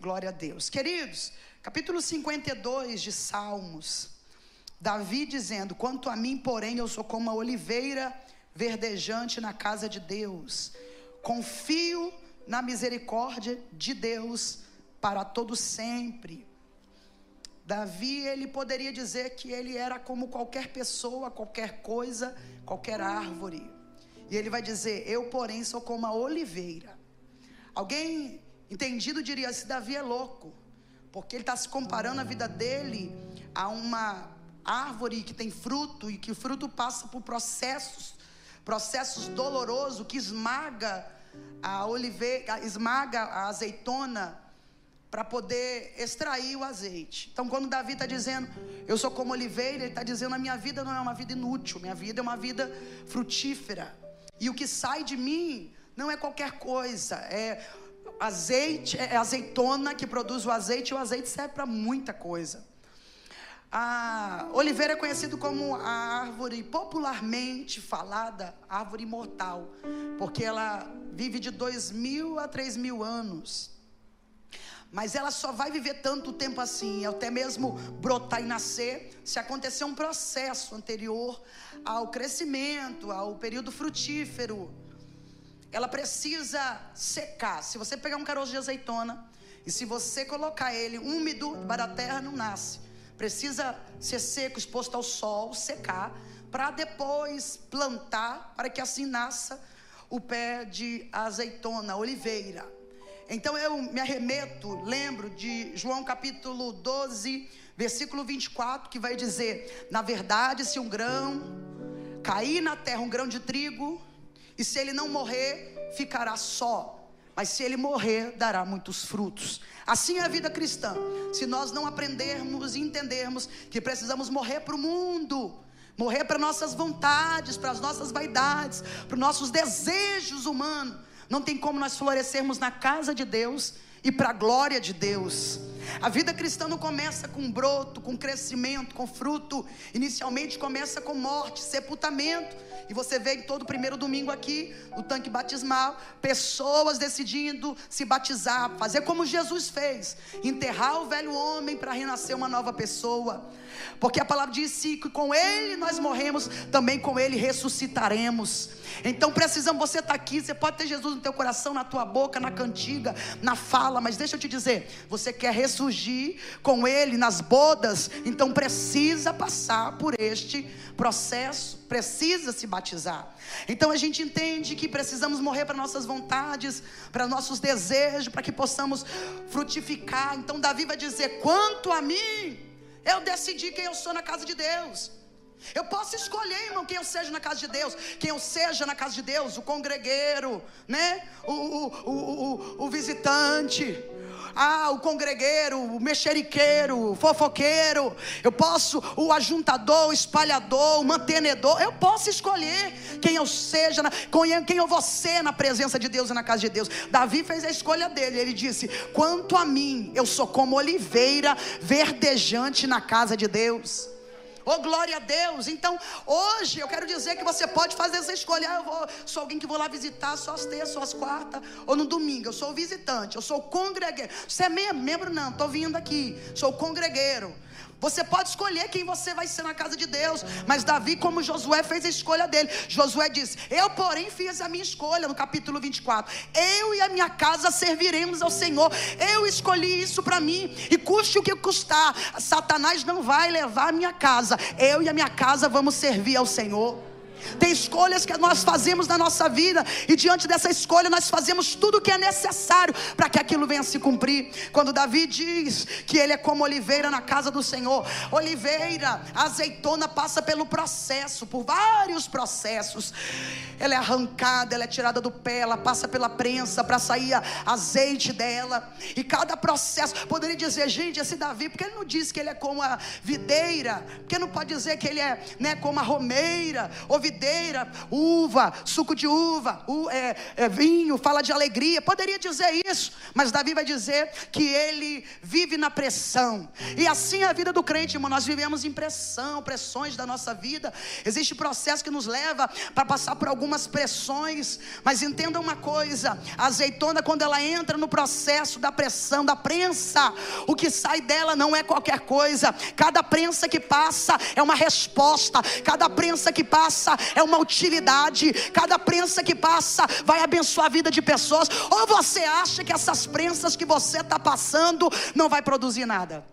Glória a Deus. Queridos, capítulo 52 de Salmos. Davi dizendo: Quanto a mim, porém, eu sou como a oliveira verdejante na casa de Deus. Confio na misericórdia de Deus para todo sempre. Davi, ele poderia dizer que ele era como qualquer pessoa, qualquer coisa, qualquer árvore. E ele vai dizer: Eu, porém, sou como a oliveira. Alguém entendido diria: Esse Davi é louco, porque ele está se comparando a vida dele a uma árvore que tem fruto e que o fruto passa por processos, processos dolorosos que esmaga a oliveira, esmaga a azeitona para poder extrair o azeite. Então, quando Davi está dizendo, eu sou como oliveira, ele está dizendo, a minha vida não é uma vida inútil, minha vida é uma vida frutífera. E o que sai de mim não é qualquer coisa, é azeite, é azeitona que produz o azeite, e o azeite serve para muita coisa. A oliveira é conhecido como a árvore popularmente falada, árvore imortal, porque ela vive de dois mil a três mil anos. Mas ela só vai viver tanto tempo assim, até mesmo brotar e nascer, se acontecer um processo anterior ao crescimento, ao período frutífero. Ela precisa secar. Se você pegar um caroço de azeitona e se você colocar ele úmido para a terra, não nasce. Precisa ser seco, exposto ao sol, secar, para depois plantar, para que assim nasça o pé de azeitona, oliveira. Então eu me arremeto, lembro de João capítulo 12, versículo 24, que vai dizer: Na verdade, se um grão cair na terra, um grão de trigo, e se ele não morrer, ficará só. Mas se ele morrer, dará muitos frutos. Assim é a vida cristã. Se nós não aprendermos e entendermos que precisamos morrer para o mundo, morrer para nossas vontades, para as nossas vaidades, para os nossos desejos humanos, não tem como nós florescermos na casa de Deus e para a glória de Deus. A vida cristã não começa com broto, com crescimento, com fruto. Inicialmente começa com morte, sepultamento. E você vê em todo primeiro domingo aqui, o tanque batismal, pessoas decidindo se batizar, fazer como Jesus fez, enterrar o velho homem para renascer uma nova pessoa. Porque a palavra diz que com ele nós morremos, também com ele ressuscitaremos. Então precisamos, você está aqui, você pode ter Jesus no teu coração, na tua boca, na cantiga, na fala, mas deixa eu te dizer, você quer ressurgir com ele nas bodas, então precisa passar por este processo, precisa se batizar. Então a gente entende que precisamos morrer para nossas vontades, para nossos desejos, para que possamos frutificar. Então Davi vai dizer: quanto a mim, eu decidi quem eu sou na casa de Deus. Eu posso escolher, irmão, quem eu seja na casa de Deus, quem eu seja na casa de Deus, o congregueiro, né? O, o, o, o, o visitante, ah, o congregueiro, o mexeriqueiro, o fofoqueiro, eu posso, o ajuntador, o espalhador, o mantenedor, eu posso escolher quem eu seja, quem eu vou ser na presença de Deus e na casa de Deus. Davi fez a escolha dele, ele disse: quanto a mim, eu sou como oliveira verdejante na casa de Deus. Oh, glória a Deus. Então, hoje eu quero dizer que você pode fazer essa escolha. Ah, eu vou, sou alguém que vou lá visitar só as terças, só as quartas, ou no domingo. Eu sou visitante, eu sou congregueiro. Você é? Membro não, estou vindo aqui. Sou congregueiro. Você pode escolher quem você vai ser na casa de Deus. Mas Davi, como Josué, fez a escolha dele. Josué disse: Eu, porém, fiz a minha escolha no capítulo 24. Eu e a minha casa serviremos ao Senhor. Eu escolhi isso para mim. E custe o que custar, Satanás não vai levar a minha casa. Eu e a minha casa vamos servir ao Senhor. Tem escolhas que nós fazemos na nossa vida, e diante dessa escolha nós fazemos tudo o que é necessário para que aquilo venha a se cumprir. Quando Davi diz que ele é como oliveira na casa do Senhor, oliveira, azeitona passa pelo processo, por vários processos. Ela é arrancada, ela é tirada do pé, ela passa pela prensa para sair azeite dela, e cada processo, poderia dizer, gente, esse Davi, porque ele não diz que ele é como a videira, porque não pode dizer que ele é né, como a romeira, ou videira, uva, suco de uva, é, é, vinho, fala de alegria. Poderia dizer isso, mas Davi vai dizer que ele vive na pressão. E assim é a vida do crente, irmão. Nós vivemos em pressão, pressões da nossa vida. Existe processo que nos leva para passar por algumas pressões. Mas entenda uma coisa: a azeitona, quando ela entra no processo da pressão, da prensa, o que sai dela não é qualquer coisa. Cada prensa que passa é uma resposta. Cada prensa que passa é uma utilidade. Cada prensa que passa vai abençoar a vida de pessoas. Ou você acha que essas prensas que você está passando não vai produzir nada?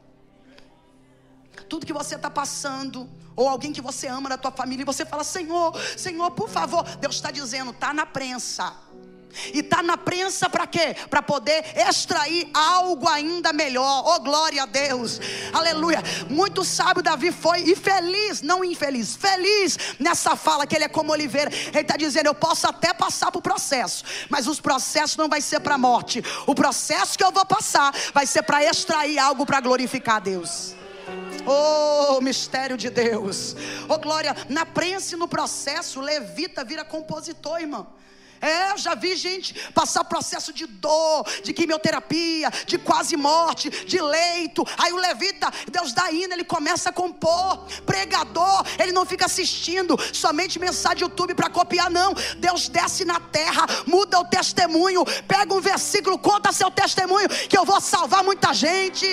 Tudo que você está passando, ou alguém que você ama da tua família, e você fala: Senhor, Senhor, por favor. Deus está dizendo: está na prensa. E está na prensa para quê? Para poder extrair algo ainda melhor. Oh, glória a Deus. Aleluia. Muito sábio Davi foi e feliz, não infeliz, feliz nessa fala que ele é como oliveira. Ele está dizendo: Eu posso até passar por processo, mas os processos não vai ser para morte. O processo que eu vou passar vai ser para extrair algo para glorificar a Deus. Oh, mistério de Deus. Oh, glória. Na prensa e no processo, levita vira compositor, irmão. É, já vi gente passar processo de dor, de quimioterapia, de quase morte, de leito. Aí o levita, Deus dá hino, ele começa a compor. Pregador, ele não fica assistindo somente mensagem YouTube para copiar, não. Deus desce na terra, muda o testemunho, pega um versículo, conta seu testemunho, que eu vou salvar muita gente.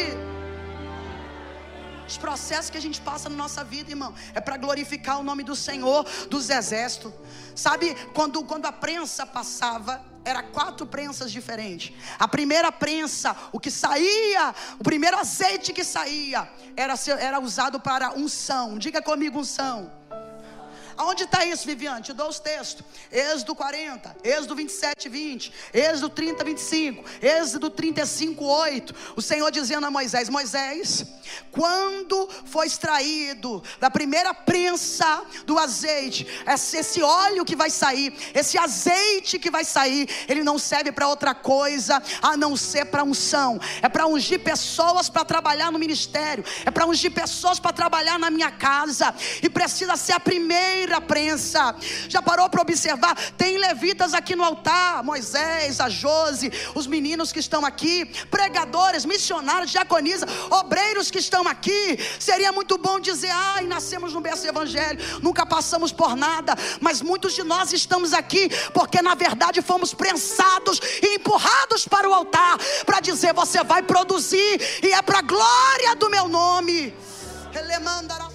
Os processos que a gente passa na nossa vida, irmão, é para glorificar o nome do Senhor dos exércitos. Sabe, quando, quando a prensa passava, era quatro prensas diferentes. A primeira prensa, o que saía, o primeiro azeite que saía, era, era usado para unção. Diga comigo unção. Aonde está isso, Viviane? Te dou os textos. Êxodo 40, Êxodo 27, 20, Êxodo 30, 25, Êxodo 35, 8. O Senhor dizendo a Moisés: Moisés, quando foi extraído da primeira prensa do azeite, esse óleo que vai sair, esse azeite que vai sair, ele não serve para outra coisa a não ser para unção. É para ungir pessoas para trabalhar no ministério, é para ungir pessoas para trabalhar na minha casa, e precisa ser a primeira a prensa. Já parou para observar? Tem levitas aqui no altar: Moisés, a Jose, os meninos que estão aqui, pregadores, missionários, diaconisa, obreiros que estão aqui. Seria muito bom dizer: ai, nascemos no berço evangelho, nunca passamos por nada, mas muitos de nós estamos aqui porque na verdade fomos prensados e empurrados para o altar para dizer: você vai produzir e é para a glória do meu nome. Ele manda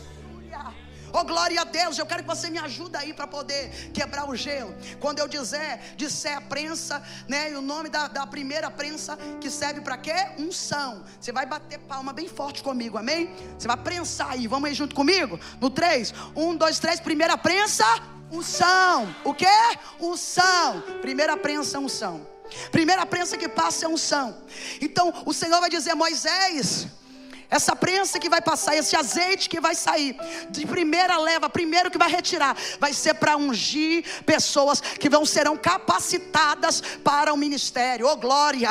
Oh, glória a Deus, eu quero que você me ajude aí para poder quebrar o gelo. Quando eu dizer, disser a prensa, né? E o nome da, da primeira prensa que serve para quê? Unção. Você vai bater palma bem forte comigo, amém? Você vai prensar aí, vamos aí junto comigo? No 3, 1, 2, 3, primeira prensa, unção. O que? Unção. Primeira prensa, unção. Primeira prensa que passa é unção. Então o Senhor vai dizer, Moisés essa prensa que vai passar, esse azeite que vai sair, de primeira leva, primeiro que vai retirar, vai ser para ungir pessoas que vão serão capacitadas para o ministério. Oh glória!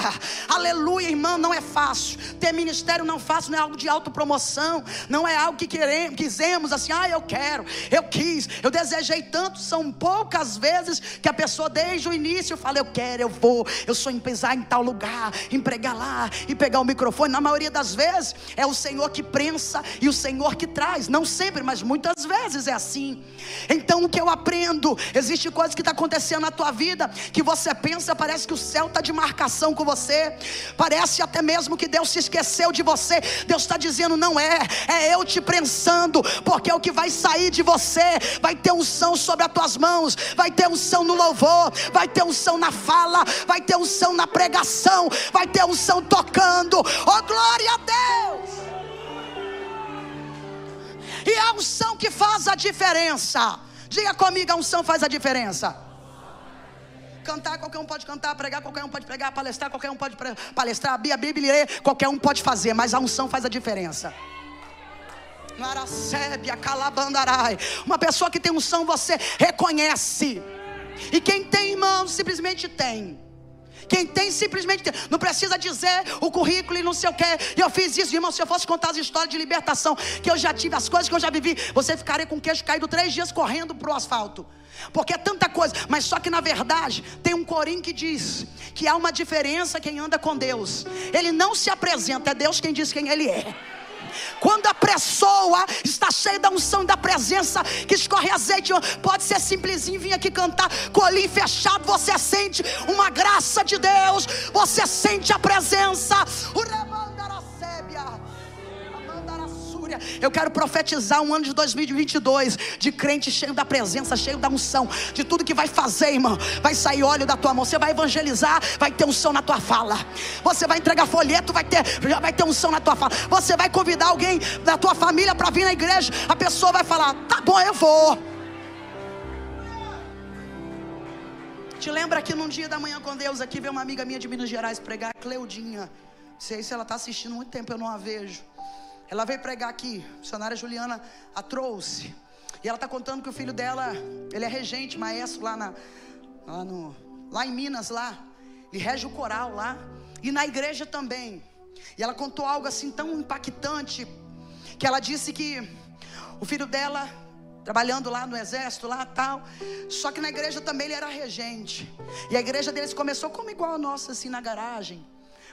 Aleluia, irmão, não é fácil. Ter ministério não fácil, não é algo de autopromoção, não é algo que queremos, quisemos assim, ah, eu quero, eu quis, eu desejei tanto, são poucas vezes que a pessoa desde o início fala, eu quero, eu vou, eu sou empresário em tal lugar, empregar lá e pegar o microfone. Na maioria das vezes é o Senhor que prensa e o Senhor que traz. Não sempre, mas muitas vezes é assim. Então o que eu aprendo? Existe coisa que está acontecendo na tua vida que você pensa, parece que o céu está de marcação com você. Parece até mesmo que Deus se esqueceu de você. Deus está dizendo: não é, é eu te prensando, porque é o que vai sair de você. Vai ter unção sobre as tuas mãos, vai ter unção no louvor, vai ter unção na fala, vai ter unção na pregação, vai ter unção tocando. Oh glória a Deus! E a unção que faz a diferença. Diga comigo, a unção faz a diferença. Cantar, qualquer um pode cantar, pregar, qualquer um pode pregar, palestrar, qualquer um pode palestrar, abrir a Bíblia ler, qualquer um pode fazer, mas a unção faz a diferença. Uma pessoa que tem unção, você reconhece. E quem tem irmão, simplesmente tem. Quem tem simplesmente não precisa dizer o currículo e não sei o que. Eu fiz isso, irmão. Se eu fosse contar as histórias de libertação que eu já tive, as coisas que eu já vivi, você ficaria com o queixo caído três dias correndo para o asfalto. Porque é tanta coisa, mas só que na verdade tem um corim que diz que há uma diferença quem anda com Deus. Ele não se apresenta, é Deus quem diz quem ele é. Quando a pessoa está cheia da unção e da presença que escorre azeite, pode ser simplesinho vir aqui cantar, colinho fechado, você sente uma graça de Deus, você sente a presença. Eu quero profetizar um ano de 2022 de crente cheio da presença, cheio da unção, de tudo que vai fazer, irmão. Vai sair óleo da tua mão, você vai evangelizar, vai ter unção na tua fala. Você vai entregar folheto, vai ter, já vai ter unção na tua fala. Você vai convidar alguém da tua família para vir na igreja, a pessoa vai falar: "Tá bom, eu vou". Te lembra que num dia da manhã com Deus aqui veio uma amiga minha de Minas Gerais pregar, Cleudinha. Não sei se ela está assistindo muito tempo, eu não a vejo. Ela veio pregar aqui, a missionária Juliana a trouxe. E ela está contando que o filho dela, ele é regente, maestro lá, na, lá, no, lá em Minas, lá. Ele rege o coral lá. E na igreja também. E ela contou algo assim tão impactante, que ela disse que o filho dela, trabalhando lá no exército, lá tal, só que na igreja também ele era regente. E a igreja deles começou como igual a nossa, assim, na garagem.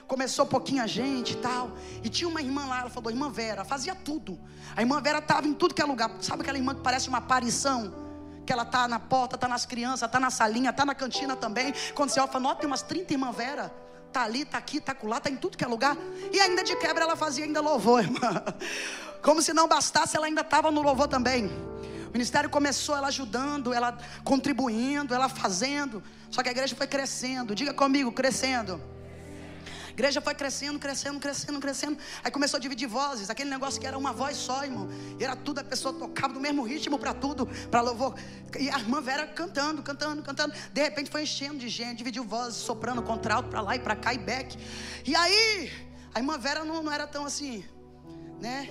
Começou pouquinha gente e tal. E tinha uma irmã lá, ela falou, irmã Vera, fazia tudo. A irmã Vera estava em tudo que é lugar. Sabe aquela irmã que parece uma aparição? Que ela tá na porta, tá nas crianças, tá na salinha, tá na cantina também. Quando você olha, fala, tem umas 30 irmã Vera. Tá ali, tá aqui, tá lá, tá em tudo que é lugar. E ainda de quebra ela fazia ainda louvor, irmã. Como se não bastasse, ela ainda estava no louvor também. O ministério começou ela ajudando, ela contribuindo, ela fazendo. Só que a igreja foi crescendo. Diga comigo, crescendo igreja foi crescendo, crescendo, crescendo, crescendo. Aí começou a dividir vozes, aquele negócio que era uma voz só, irmão. E era tudo, a pessoa tocava do mesmo ritmo para tudo, para louvor. E a irmã Vera cantando, cantando, cantando. De repente foi enchendo de gente, dividiu vozes, soprando contralto para lá e para cá e back. E aí, a irmã Vera não, não era tão assim, né?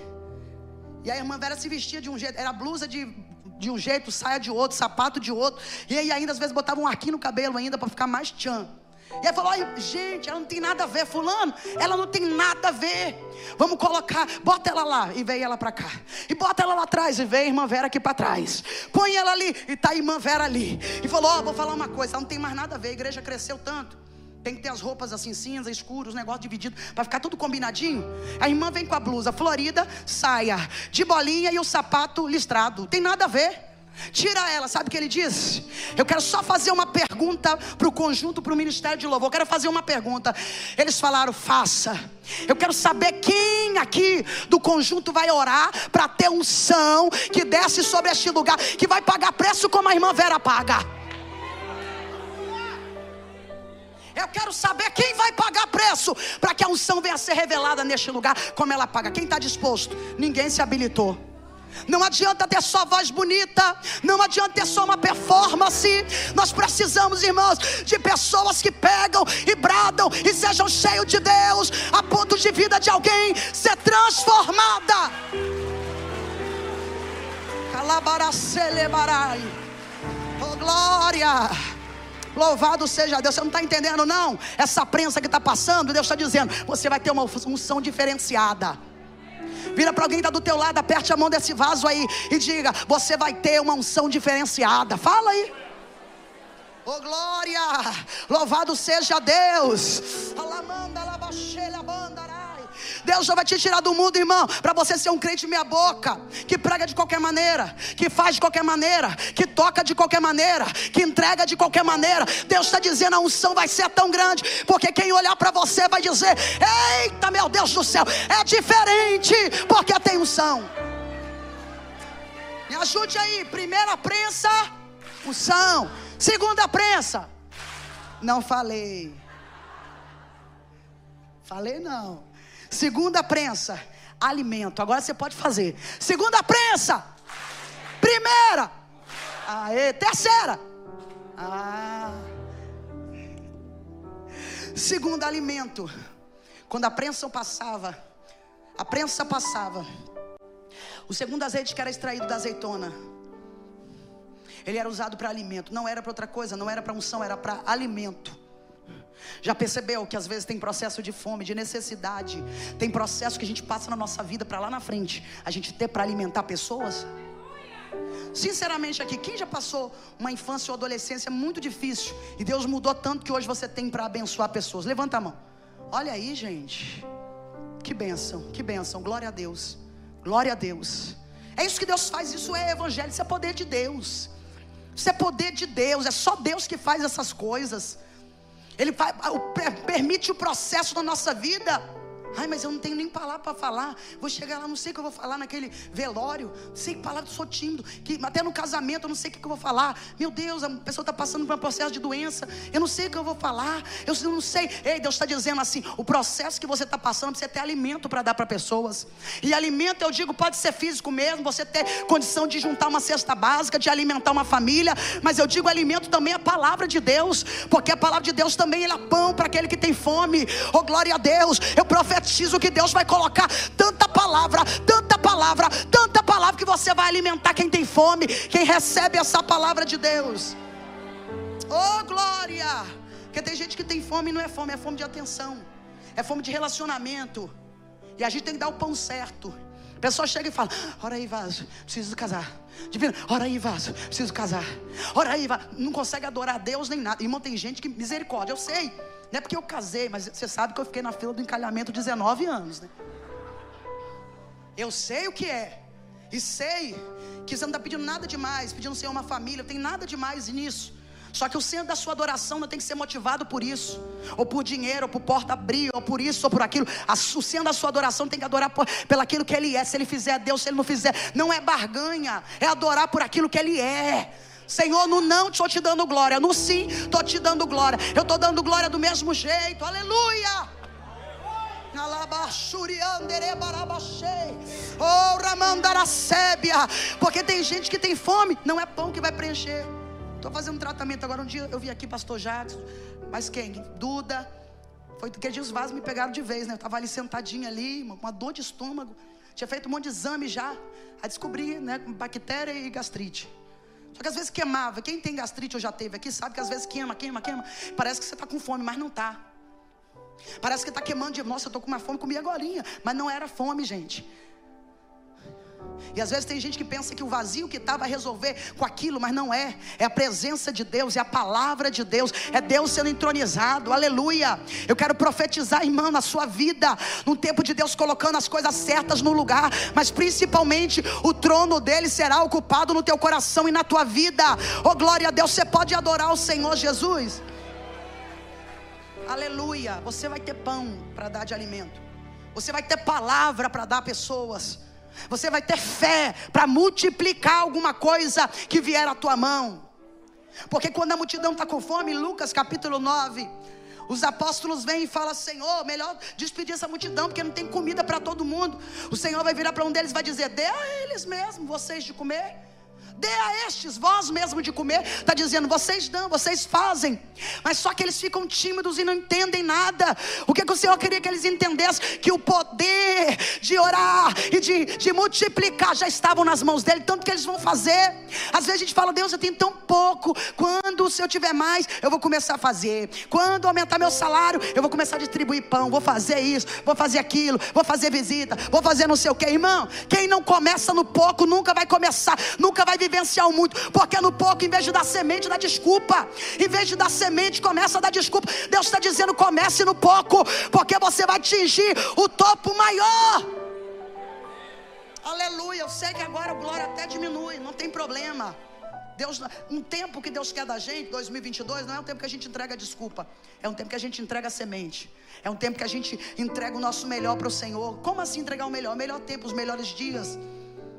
E a irmã Vera se vestia de um jeito, era blusa de de um jeito, saia de outro, sapato de outro. E aí ainda às vezes botava um arquinho no cabelo ainda para ficar mais tchan. E aí falou: gente, ela não tem nada a ver, fulano, ela não tem nada a ver. Vamos colocar, bota ela lá e vem ela para cá. E bota ela lá atrás e vem a irmã Vera aqui para trás. Põe ela ali e tá a irmã Vera ali. E falou: Ó, oh, vou falar uma coisa, ela não tem mais nada a ver, a igreja cresceu tanto. Tem que ter as roupas assim, cinza, escuros, os negócios divididos, para ficar tudo combinadinho. A irmã vem com a blusa florida, saia de bolinha e o sapato listrado. Tem nada a ver. Tira ela, sabe o que ele diz? Eu quero só fazer uma pergunta para o conjunto, para o ministério de louvor. Eu quero fazer uma pergunta. Eles falaram, faça. Eu quero saber quem aqui do conjunto vai orar para ter unção que desce sobre este lugar, que vai pagar preço como a irmã Vera paga. Eu quero saber quem vai pagar preço para que a unção venha a ser revelada neste lugar, como ela paga. Quem está disposto? Ninguém se habilitou. Não adianta ter só voz bonita, não adianta ter só uma performance. Nós precisamos, irmãos, de pessoas que pegam e bradam e sejam cheios de Deus, a ponto de vida de alguém ser transformada. Calabaracelebarai. Oh glória! Louvado seja Deus. Você não está entendendo, não? Essa prensa que está passando, Deus está dizendo: você vai ter uma unção diferenciada. Vira para alguém que está do teu lado, aperte a mão desse vaso aí e diga: Você vai ter uma unção diferenciada. Fala aí. Oh glória! Louvado seja Deus! Alamanda, labaxelha, bandará. Deus já vai te tirar do mundo, irmão, para você ser um crente meia boca, que prega de qualquer maneira, que faz de qualquer maneira, que toca de qualquer maneira, que entrega de qualquer maneira. Deus está dizendo a unção vai ser tão grande, porque quem olhar para você vai dizer: Eita, meu Deus do céu, é diferente, porque tem unção. Me ajude aí, primeira prensa, unção. Segunda prensa, não falei. Falei não. Segunda prensa, alimento. Agora você pode fazer. Segunda prensa. Primeira. Aê, terceira. Ah. Segundo alimento. Quando a prensa passava, a prensa passava. O segundo azeite que era extraído da azeitona, ele era usado para alimento, não era para outra coisa, não era para unção, era para alimento. Já percebeu que às vezes tem processo de fome, de necessidade, tem processo que a gente passa na nossa vida para lá na frente, a gente ter para alimentar pessoas? Sinceramente aqui, quem já passou uma infância ou adolescência muito difícil e Deus mudou tanto que hoje você tem para abençoar pessoas? Levanta a mão. Olha aí, gente. Que bênção, que bênção. Glória a Deus. Glória a Deus. É isso que Deus faz, isso é evangelho, isso é poder de Deus. Isso é poder de Deus, é só Deus que faz essas coisas. Ele faz, permite o processo da nossa vida Ai, mas eu não tenho nem palavra para falar. Vou chegar lá, não sei o que eu vou falar naquele velório. Não sei que palavra sou tímido. Que, até no casamento eu não sei o que eu vou falar. Meu Deus, a pessoa está passando por um processo de doença. Eu não sei o que eu vou falar. Eu não sei. Ei, Deus está dizendo assim: o processo que você está passando, você ter alimento para dar para pessoas. E alimento, eu digo, pode ser físico mesmo, você ter condição de juntar uma cesta básica, de alimentar uma família. Mas eu digo, alimento também é a palavra de Deus. Porque a palavra de Deus também é pão para aquele que tem fome. Oh, glória a Deus. Eu profetizo profetizo que Deus vai colocar tanta palavra, tanta palavra, tanta palavra que você vai alimentar quem tem fome, quem recebe essa palavra de Deus. Oh glória! Porque tem gente que tem fome e não é fome, é fome de atenção, é fome de relacionamento. E a gente tem que dar o pão certo. A pessoa chega e fala: Ora aí, vaso, preciso casar. Divino, ora aí, vaso, preciso casar. Ora aí, vaso. Não consegue adorar a Deus nem nada. Irmão, tem gente que, misericórdia, eu sei. Não é porque eu casei, mas você sabe que eu fiquei na fila do encalhamento 19 anos, né? Eu sei o que é. E sei que você não está pedindo nada demais, pedindo ser uma família, não tem nada demais nisso. Só que o centro da sua adoração não tem que ser motivado por isso, ou por dinheiro, ou por porta abrir, ou por isso, ou por aquilo. O centro da sua adoração tem que adorar por, pelo aquilo que Ele é. Se Ele fizer, Deus, se Ele não fizer, não é barganha, é adorar por aquilo que Ele é. Senhor, no não estou te dando glória, no sim estou te dando glória. Eu estou dando glória do mesmo jeito, aleluia. Oh. Porque tem gente que tem fome, não é pão que vai preencher. Estou fazendo um tratamento agora. Um dia eu vi aqui, pastor Jackson, mas quem? Duda. Foi que dias os vasos me pegaram de vez, né? Eu estava ali sentadinha ali, uma, uma dor de estômago. Tinha feito um monte de exame já. Aí descobri, né, bactéria e gastrite. Só que às vezes queimava. Quem tem gastrite ou já teve aqui sabe que às vezes queima, queima, queima. Parece que você está com fome, mas não está. Parece que está queimando de. Nossa, eu estou com uma fome, comi agora. Mas não era fome, gente. E às vezes tem gente que pensa que o vazio que está vai resolver com aquilo, mas não é. É a presença de Deus, é a palavra de Deus, é Deus sendo entronizado, aleluia. Eu quero profetizar, irmão, na sua vida, num tempo de Deus colocando as coisas certas no lugar, mas principalmente o trono dele será ocupado no teu coração e na tua vida. Oh glória a Deus, você pode adorar o Senhor Jesus. Aleluia. Você vai ter pão para dar de alimento. Você vai ter palavra para dar a pessoas. Você vai ter fé para multiplicar alguma coisa que vier à tua mão. Porque quando a multidão está com fome, Lucas capítulo 9, os apóstolos vêm e falam: Senhor, melhor despedir essa multidão, porque não tem comida para todo mundo. O Senhor vai virar para um deles e vai dizer: Dê a eles mesmo, vocês de comer. Dê a estes vós mesmo de comer. Está dizendo, vocês dão, vocês fazem. Mas só que eles ficam tímidos e não entendem nada. O que, que o Senhor queria que eles entendessem? Que o poder de orar e de, de multiplicar já estavam nas mãos dele. Tanto que eles vão fazer. Às vezes a gente fala, Deus, eu tenho tão pouco. Quando se eu tiver mais, eu vou começar a fazer. Quando aumentar meu salário, eu vou começar a distribuir pão. Vou fazer isso, vou fazer aquilo, vou fazer visita, vou fazer não sei o que. Irmão, quem não começa no pouco nunca vai começar, nunca vai vivenciar o muito, porque no pouco, em vez de dar semente, dá desculpa. Em vez de dar semente, começa a dar desculpa. Deus está dizendo: comece no pouco, porque você vai atingir o topo maior. Aleluia. Eu sei que agora a glória até diminui, não tem problema. Deus, um tempo que Deus quer da gente, 2022, não é um tempo que a gente entrega desculpa, é um tempo que a gente entrega semente, é um tempo que a gente entrega o nosso melhor para o Senhor. Como assim entregar o melhor? O melhor tempo, os melhores dias.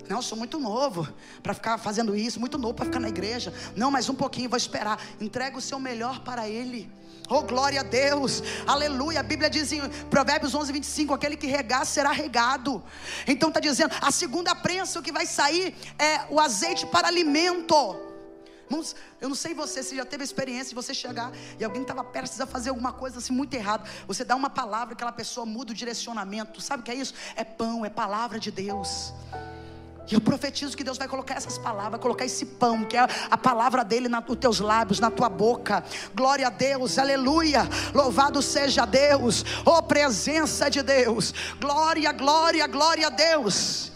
Não, sou muito novo para ficar fazendo isso, muito novo para ficar na igreja. Não, mais um pouquinho, vou esperar. Entrega o seu melhor para Ele. Oh, glória a Deus, aleluia. A Bíblia diz em Provérbios 11, 25: aquele que regar será regado. Então está dizendo, a segunda prensa, que vai sair é o azeite para alimento. Irmãos, eu não sei você, se já teve a experiência de você chegar e alguém estava prestes a fazer alguma coisa assim muito errada. Você dá uma palavra, aquela pessoa muda o direcionamento. Sabe o que é isso? É pão, é palavra de Deus. E eu profetizo que Deus vai colocar essas palavras, colocar esse pão, que é a palavra dele nos teus lábios, na tua boca. Glória a Deus, aleluia. Louvado seja Deus, oh presença de Deus. Glória, glória, glória a Deus.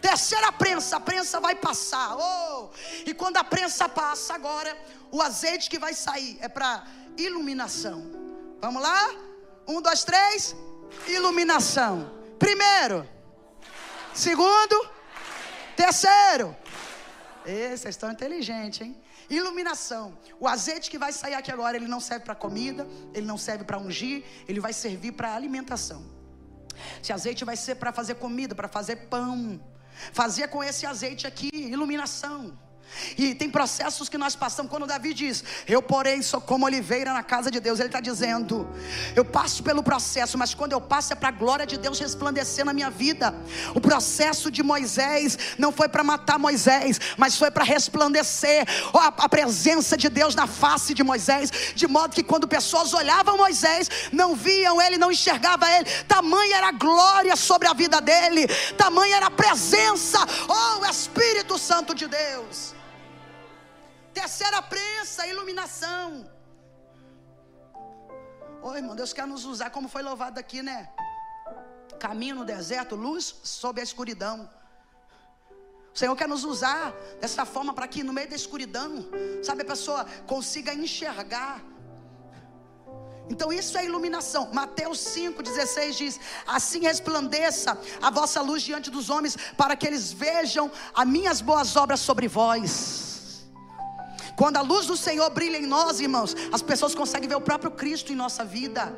Terceira prensa, a prensa vai passar. Oh! E quando a prensa passa, agora o azeite que vai sair é para iluminação. Vamos lá? Um, dois, três. Iluminação. Primeiro. Segundo. Terceiro. Ei, vocês estão inteligentes, hein? Iluminação. O azeite que vai sair aqui agora, ele não serve para comida, ele não serve para ungir, ele vai servir para alimentação. Esse azeite vai ser para fazer comida, para fazer pão. Fazia com esse azeite aqui iluminação. E tem processos que nós passamos. Quando Davi diz, Eu, porém, sou como oliveira na casa de Deus, ele está dizendo, Eu passo pelo processo, mas quando eu passo é para a glória de Deus resplandecer na minha vida. O processo de Moisés não foi para matar Moisés, mas foi para resplandecer a presença de Deus na face de Moisés, de modo que quando pessoas olhavam Moisés, não viam ele, não enxergavam ele. Tamanha era a glória sobre a vida dele, tamanha era a presença, oh, Espírito Santo de Deus. Terceira prensa, iluminação. Ô irmão, Deus quer nos usar como foi louvado aqui, né? Caminho no deserto, luz sob a escuridão. O Senhor quer nos usar dessa forma para que no meio da escuridão, sabe, a pessoa consiga enxergar. Então isso é iluminação. Mateus 5,16 diz: Assim resplandeça a vossa luz diante dos homens, para que eles vejam as minhas boas obras sobre vós. Quando a luz do Senhor brilha em nós, irmãos, as pessoas conseguem ver o próprio Cristo em nossa vida.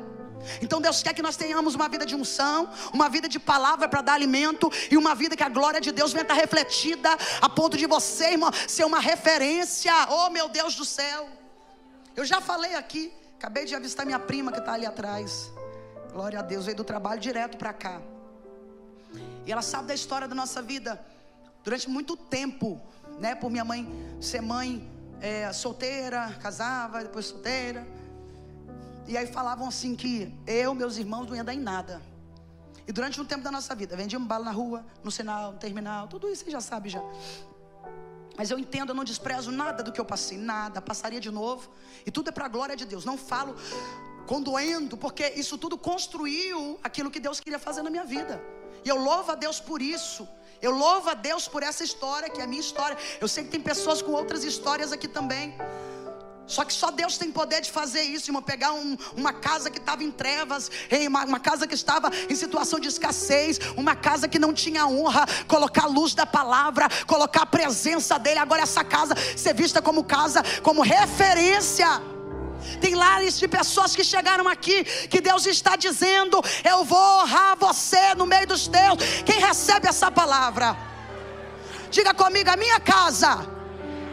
Então Deus quer que nós tenhamos uma vida de unção, uma vida de palavra para dar alimento e uma vida que a glória de Deus venha estar refletida a ponto de você, irmão, ser uma referência. Oh, meu Deus do céu! Eu já falei aqui, acabei de avistar minha prima que está ali atrás. Glória a Deus, veio do trabalho direto para cá. E ela sabe da história da nossa vida durante muito tempo, né? Por minha mãe ser mãe é, solteira, casava, depois solteira. E aí falavam assim que eu, meus irmãos, não ia dar em nada. E durante um tempo da nossa vida, vendíamos bala na rua, no sinal, no terminal, tudo isso você já sabe já. Mas eu entendo, eu não desprezo nada do que eu passei, nada, passaria de novo. E tudo é para a glória de Deus. Não falo condoendo, porque isso tudo construiu aquilo que Deus queria fazer na minha vida. E eu louvo a Deus por isso. Eu louvo a Deus por essa história, que é a minha história. Eu sei que tem pessoas com outras histórias aqui também. Só que só Deus tem poder de fazer isso, irmão. Pegar um, uma casa que estava em trevas, uma, uma, casa que estava em situação de escassez, uma casa que não tinha honra, colocar a luz da palavra, colocar a presença dele. Agora essa casa ser vista como casa, como referência. Tem lares de pessoas que chegaram aqui, que Deus está dizendo: Eu vou honrar você no meio dos teus. Quem recebe essa palavra? Diga comigo: a minha casa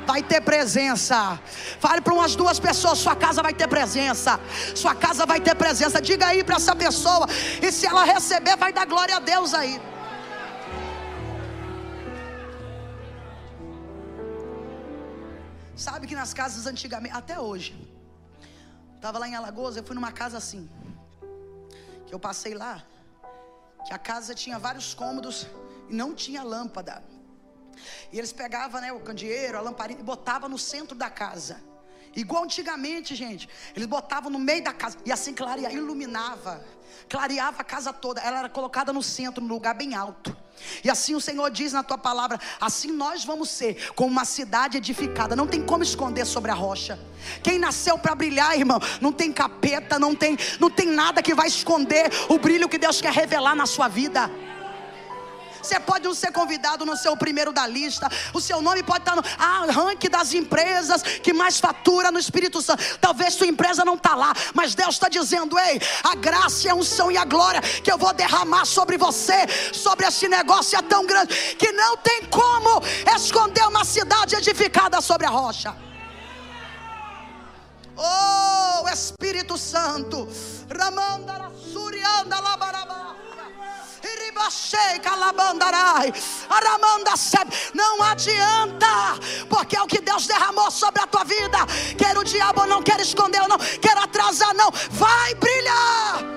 vai ter presença. Fale para umas duas pessoas: sua casa vai ter presença. Sua casa vai ter presença. Diga aí para essa pessoa. E se ela receber, vai dar glória a Deus aí. Sabe que nas casas antigamente, até hoje, Estava lá em Alagoas, eu fui numa casa assim. Que eu passei lá. Que a casa tinha vários cômodos e não tinha lâmpada. E eles pegavam né, o candeeiro, a lamparina e botavam no centro da casa. Igual antigamente, gente. Eles botavam no meio da casa e assim clareava, iluminava, clareava a casa toda. Ela era colocada no centro, num lugar bem alto. E assim o Senhor diz na tua palavra: assim nós vamos ser, como uma cidade edificada. Não tem como esconder sobre a rocha. Quem nasceu para brilhar, irmão, não tem capeta, não tem, não tem nada que vai esconder o brilho que Deus quer revelar na sua vida. Você pode não ser convidado no seu primeiro da lista. O seu nome pode estar no ah, ranking das empresas que mais fatura no Espírito Santo. Talvez sua empresa não está lá, mas Deus está dizendo: ei, a graça, a unção e a glória que eu vou derramar sobre você, sobre esse negócio é tão grande que não tem como esconder uma cidade edificada sobre a rocha. Oh, Espírito Santo, Ramanda Surianda Labarabá. Não adianta, porque é o que Deus derramou sobre a tua vida. Quer o diabo não quer esconder não, quer atrasar, não. Vai brilhar.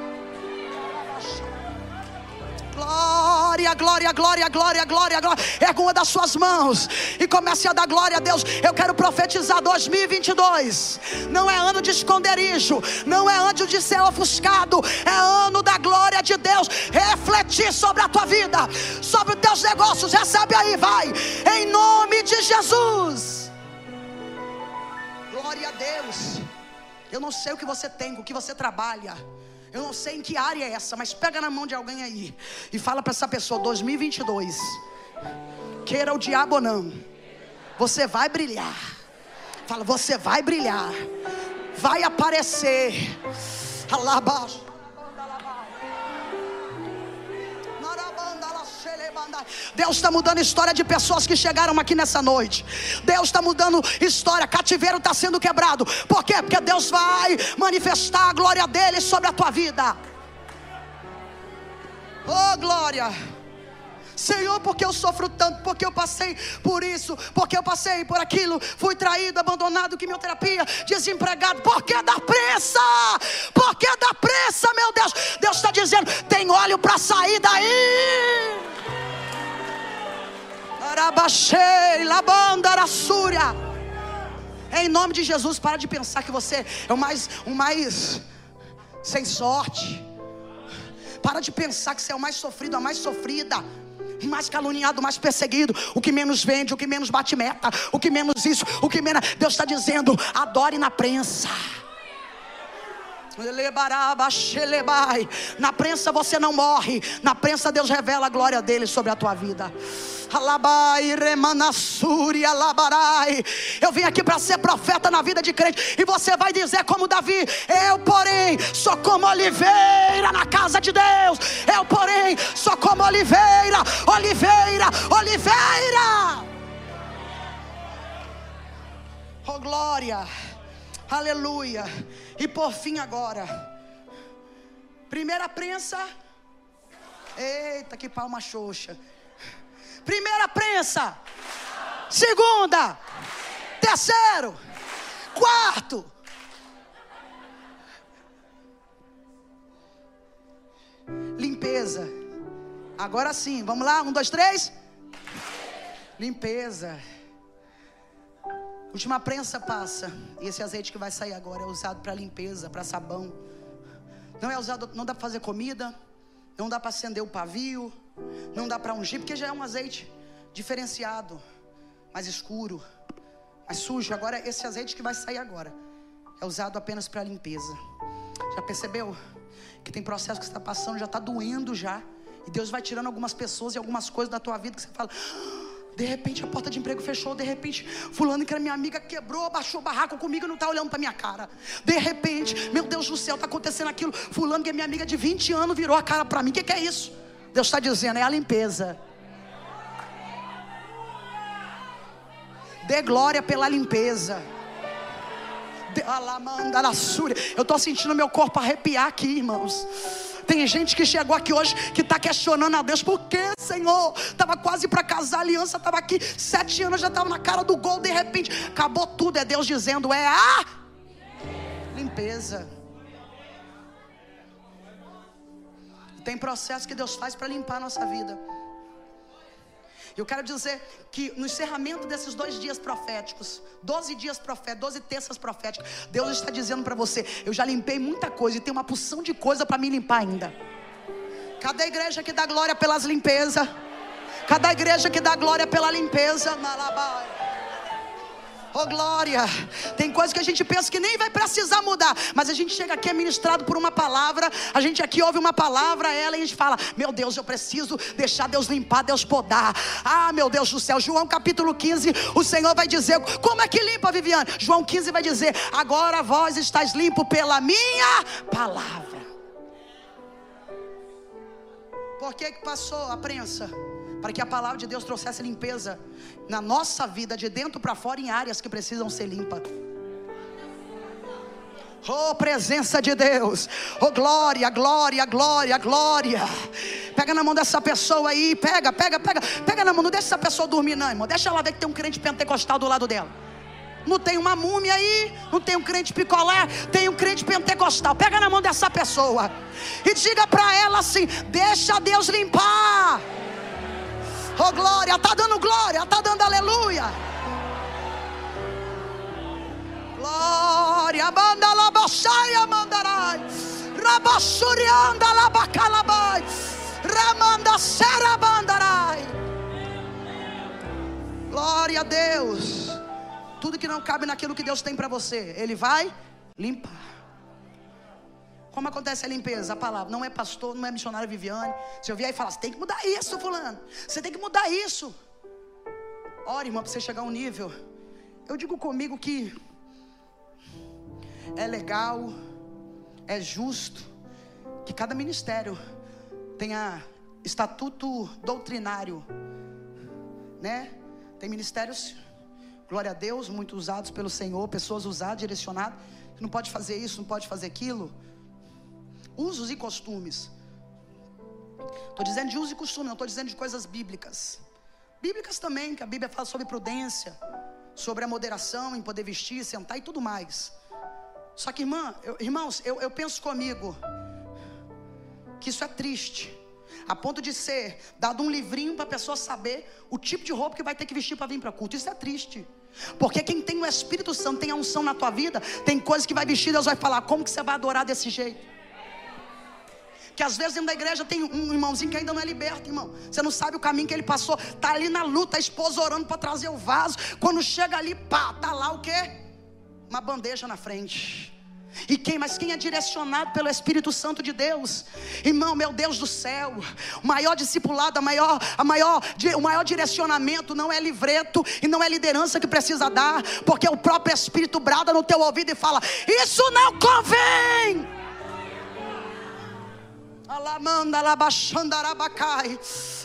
Glória. glória, glória, glória, glória, glória. Erga uma das suas mãos e comece a dar glória a Deus. Eu quero profetizar 2022. Não é ano de esconderijo, não é ano de ser ofuscado, é ano da glória de Deus. Refletir sobre a tua vida, sobre os teus negócios. Recebe aí, vai, em nome de Jesus. Glória a Deus. Eu não sei o que você tem, o que você trabalha. Eu não sei em que área é essa, mas pega na mão de alguém aí e fala para essa pessoa: 2022, queira o diabo ou não, você vai brilhar. Fala, você vai brilhar, vai aparecer. Alabaixo. Deus está mudando história de pessoas que chegaram aqui nessa noite. Deus está mudando história. Cativeiro está sendo quebrado. Por quê? Porque Deus vai manifestar a glória dele sobre a tua vida. Oh, glória. Senhor, porque eu sofro tanto, porque eu passei por isso, porque eu passei por aquilo, fui traído, abandonado, quimioterapia, desempregado, porque dá pressa, porque dá pressa, meu Deus. Deus está dizendo: tem óleo para sair daí. Arabachei, labanda, arassúria. Em nome de Jesus, para de pensar que você é o mais, o mais sem sorte. Para de pensar que você é o mais sofrido, a mais sofrida mais caluniado, mais perseguido, o que menos vende, o que menos bate meta, o que menos isso, o que menos. Deus está dizendo: adore na prensa. Na prensa você não morre, na prensa Deus revela a glória dele sobre a tua vida. Eu vim aqui para ser profeta na vida de crente. E você vai dizer, como Davi: Eu, porém, sou como oliveira na casa de Deus. Eu, porém, sou como oliveira, oliveira, oliveira. Oh, glória. Aleluia. E por fim, agora. Primeira prensa. Eita, que palma xoxa. Primeira prensa. Segunda. Terceiro. Quarto. Limpeza. Agora sim, vamos lá, um, dois, três. Limpeza. Última prensa passa. E esse azeite que vai sair agora é usado para limpeza, para sabão. Não é usado, não dá para fazer comida, não dá para acender o pavio, não dá para ungir, porque já é um azeite diferenciado, mais escuro, mais sujo. Agora esse azeite que vai sair agora é usado apenas para limpeza. Já percebeu que tem processo que está passando, já está doendo já. E Deus vai tirando algumas pessoas e algumas coisas da tua vida que você fala. De repente a porta de emprego fechou, de repente fulano que era minha amiga quebrou, abaixou o barraco comigo e não está olhando para minha cara. De repente, meu Deus do céu, está acontecendo aquilo. Fulano que é minha amiga de 20 anos virou a cara para mim. O que, que é isso? Deus está dizendo, é a limpeza. Dê glória pela limpeza. Eu estou sentindo meu corpo arrepiar aqui, irmãos. Tem gente que chegou aqui hoje que está questionando a Deus, por que, Senhor? Estava quase para casar, a aliança estava aqui, sete anos já estava na cara do gol, de repente acabou tudo. É Deus dizendo: é a limpeza. Tem processo que Deus faz para limpar a nossa vida. Eu quero dizer que no encerramento desses dois dias proféticos, 12 dias proféticos, 12 terças proféticas, Deus está dizendo para você: eu já limpei muita coisa e tem uma porção de coisa para me limpar ainda. Cadê a igreja que dá glória pelas limpezas? Cadê a igreja que dá glória pela limpeza? Malabai. Oh glória! Tem coisas que a gente pensa que nem vai precisar mudar, mas a gente chega aqui é ministrado por uma palavra, a gente aqui ouve uma palavra, ela e a gente fala: Meu Deus, eu preciso deixar Deus limpar, Deus podar. Ah, meu Deus do céu, João capítulo 15, o Senhor vai dizer: Como é que limpa, Viviane? João 15 vai dizer: Agora vós estáis limpo pela minha palavra. Por que, que passou a prensa? Para que a palavra de Deus trouxesse limpeza na nossa vida, de dentro para fora, em áreas que precisam ser limpas. Oh, presença de Deus. Oh, glória, glória, glória, glória. Pega na mão dessa pessoa aí. Pega, pega, pega. Pega na mão. Não deixa essa pessoa dormir, não, irmão. Deixa ela ver que tem um crente pentecostal do lado dela. Não tem uma múmia aí, não tem um crente picolé, tem um crente pentecostal. Pega na mão dessa pessoa e diga para ela assim: deixa Deus limpar. Oh glória, tá dando glória, tá dando aleluia. Glória, manda labaxaia mandarai. Rabassurianda labacalabai. Ramanda serabandarai. Glória a Deus. Tudo que não cabe naquilo que Deus tem para você, Ele vai limpar. Como acontece a limpeza? A palavra não é pastor, não é missionário Viviane. Se eu vier e falar, você tem que mudar isso, fulano. Você tem que mudar isso. Ora, irmão, para você chegar a um nível. Eu digo comigo que é legal, é justo que cada ministério tenha estatuto doutrinário, né? Tem ministérios, glória a Deus, muito usados pelo Senhor, pessoas usadas, direcionadas. Não pode fazer isso, não pode fazer aquilo. Usos e costumes. Estou dizendo de uso e costume, não estou dizendo de coisas bíblicas. Bíblicas também, que a Bíblia fala sobre prudência, sobre a moderação em poder vestir, sentar e tudo mais. Só que, irmã, eu, irmãos, eu, eu penso comigo que isso é triste. A ponto de ser dado um livrinho para a pessoa saber o tipo de roupa que vai ter que vestir para vir para culto. Isso é triste. Porque quem tem o Espírito Santo, tem a unção na tua vida, tem coisas que vai vestir, Deus vai falar, como que você vai adorar desse jeito? Que às vezes dentro da igreja tem um irmãozinho que ainda não é liberto, irmão. Você não sabe o caminho que ele passou. Tá ali na luta, a esposa orando para trazer o vaso. Quando chega ali, pá, tá lá o quê? Uma bandeja na frente. E quem, mas quem é direcionado pelo Espírito Santo de Deus? Irmão, meu Deus do céu, o maior discipulado, a maior, a maior, o maior direcionamento não é livreto e não é liderança que precisa dar, porque o próprio Espírito brada no teu ouvido e fala: Isso não convém. Alamanda alabaxandarabacai.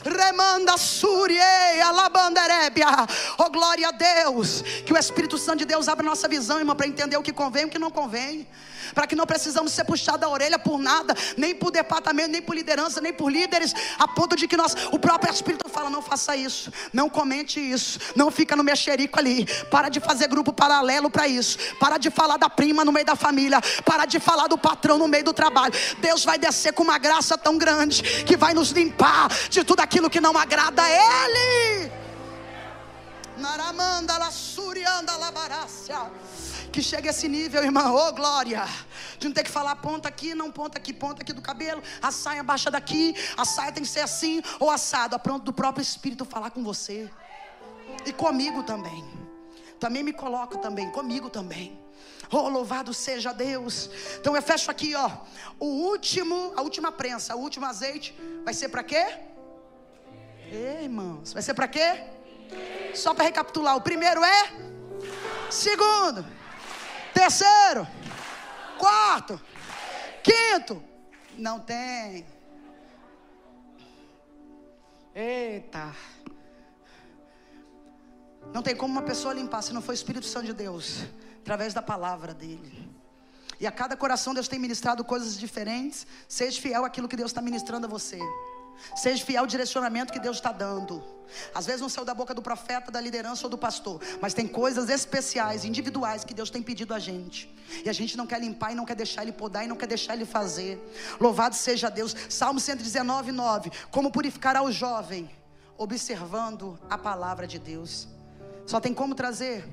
Remanda surie alabanderebia. Oh glória a Deus. Que o Espírito Santo de Deus abra nossa visão, irmão, para entender o que convém e o que não convém para que não precisamos ser puxados da orelha por nada, nem por departamento, nem por liderança, nem por líderes, a ponto de que nós, o próprio Espírito fala: não faça isso, não comente isso, não fica no mexerico ali, para de fazer grupo paralelo para isso, para de falar da prima no meio da família, para de falar do patrão no meio do trabalho. Deus vai descer com uma graça tão grande que vai nos limpar de tudo aquilo que não agrada a Ele. Barácia. Que chegue a esse nível, irmão, oh glória. De não ter que falar ponta aqui, não ponta aqui, ponta aqui do cabelo, a saia baixa daqui, a saia tem que ser assim ou assado. A pronto do próprio Espírito falar com você. E comigo também. Também me coloco também, comigo também. Oh, louvado seja Deus. Então eu fecho aqui, ó. O último, a última prensa, o último azeite vai ser para quê? Ei, irmãos, vai ser para quê? Só para recapitular, o primeiro é segundo, Terceiro. Quarto. Quinto. Não tem. Eita. Não tem como uma pessoa limpar se não for o Espírito Santo de Deus, através da palavra dele. E a cada coração Deus tem ministrado coisas diferentes. Seja fiel àquilo que Deus está ministrando a você. Seja fiel ao direcionamento que Deus está dando. Às vezes não saiu da boca do profeta, da liderança ou do pastor, mas tem coisas especiais, individuais que Deus tem pedido a gente. E a gente não quer limpar e não quer deixar ele podar e não quer deixar ele fazer. Louvado seja Deus. Salmo 119, 9. Como purificará o jovem? Observando a palavra de Deus. Só tem como trazer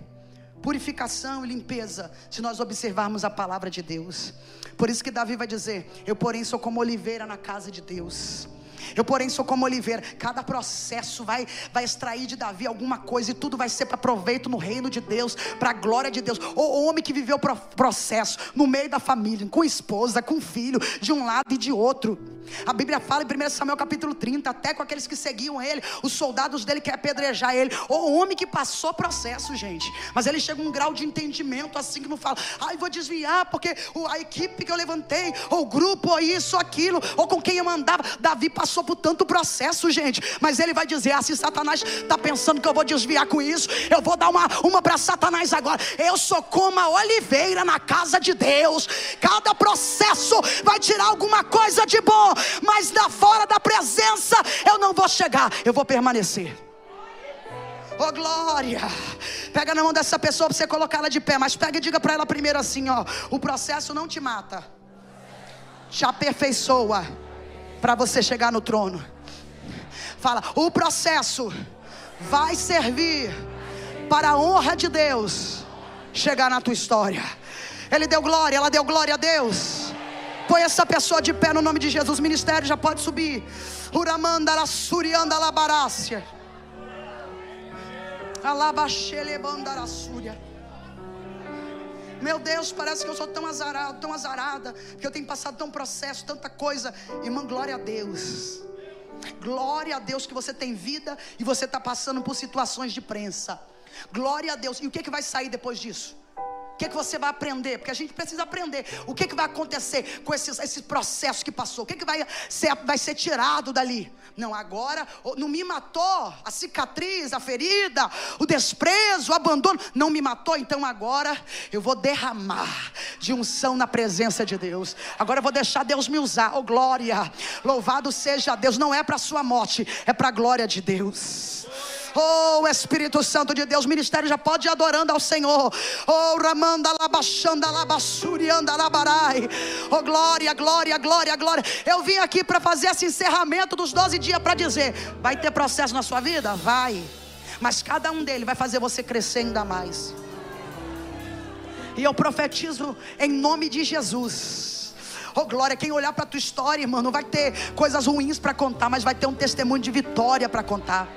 purificação e limpeza se nós observarmos a palavra de Deus. Por isso que Davi vai dizer: Eu, porém, sou como oliveira na casa de Deus. Eu, porém, sou como oliveira. Cada processo vai, vai extrair de Davi alguma coisa e tudo vai ser para proveito no reino de Deus, para a glória de Deus. O homem que viveu o processo no meio da família, com esposa, com filho, de um lado e de outro. A Bíblia fala em 1 Samuel capítulo 30, até com aqueles que seguiam ele, os soldados dele querem apedrejar ele. O homem que passou processo, gente. Mas ele chega a um grau de entendimento assim que não fala, ai, ah, vou desviar porque a equipe que eu levantei, ou o grupo, ou isso, ou aquilo, ou com quem eu andava. Davi passou por tanto processo, gente. Mas ele vai dizer: ah, se Satanás está pensando que eu vou desviar com isso, eu vou dar uma, uma para Satanás agora. Eu sou como a oliveira na casa de Deus. Cada processo vai tirar alguma coisa de bom mas da fora da presença eu não vou chegar, eu vou permanecer. Oh glória. Pega na mão dessa pessoa para você colocar ela de pé, mas pega e diga para ela primeiro assim, ó, o processo não te mata. Te aperfeiçoa para você chegar no trono. Fala, o processo vai servir para a honra de Deus chegar na tua história. Ele deu glória, ela deu glória a Deus. Põe essa pessoa de pé no nome de Jesus. O ministério já pode subir. Uramanda la surianda la barácia. Alabaxelebanda la súria. Meu Deus, parece que eu sou tão azarado, tão azarada, que eu tenho passado tão processo, tanta coisa. Irmã, glória a Deus. Glória a Deus que você tem vida e você está passando por situações de prensa. Glória a Deus. E o que, que vai sair depois disso? Que, que você vai aprender? Porque a gente precisa aprender. O que, que vai acontecer com esses, esse processo que passou? O que, que vai, ser, vai ser tirado dali? Não, agora não me matou a cicatriz, a ferida, o desprezo, o abandono. Não me matou, então agora eu vou derramar de unção na presença de Deus. Agora eu vou deixar Deus me usar. Oh glória! Louvado seja Deus. Não é para sua morte, é para a glória de Deus. Oh Espírito Santo de Deus, ministério já pode ir adorando ao Senhor. Oh Ramanda Labaxanda Labassurianda Labarai. Oh glória, glória, glória, glória. Eu vim aqui para fazer esse encerramento dos 12 dias para dizer: vai ter processo na sua vida? Vai. Mas cada um deles vai fazer você crescer ainda mais. E eu profetizo em nome de Jesus. Oh glória, quem olhar para tua história, irmão, não vai ter coisas ruins para contar, mas vai ter um testemunho de vitória para contar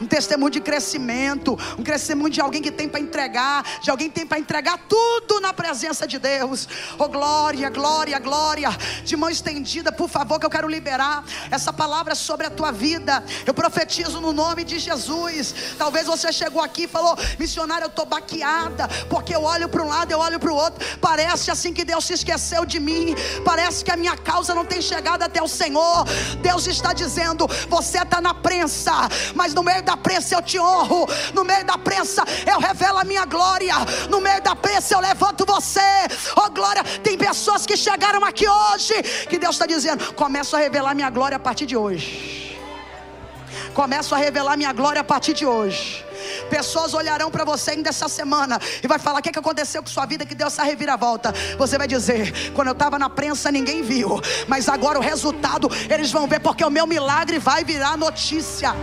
um testemunho de crescimento, um testemunho de alguém que tem para entregar, de alguém que tem para entregar tudo na presença de Deus. Oh glória, glória, glória. De mão estendida, por favor, que eu quero liberar essa palavra sobre a tua vida. Eu profetizo no nome de Jesus. Talvez você chegou aqui e falou: "Missionário, eu estou baqueada, porque eu olho para um lado, eu olho para o outro. Parece assim que Deus se esqueceu de mim. Parece que a minha causa não tem chegado até o Senhor. Deus está dizendo: você está na prensa, mas no meio da prensa eu te honro, no meio da prensa eu revelo a minha glória, no meio da prensa eu levanto você. Oh glória, tem pessoas que chegaram aqui hoje que Deus está dizendo: começo a revelar minha glória a partir de hoje. Começo a revelar minha glória a partir de hoje. Pessoas olharão para você ainda essa semana e vai falar: o que, que aconteceu com sua vida que deu essa reviravolta? Você vai dizer: quando eu estava na prensa ninguém viu, mas agora o resultado eles vão ver, porque o meu milagre vai virar notícia.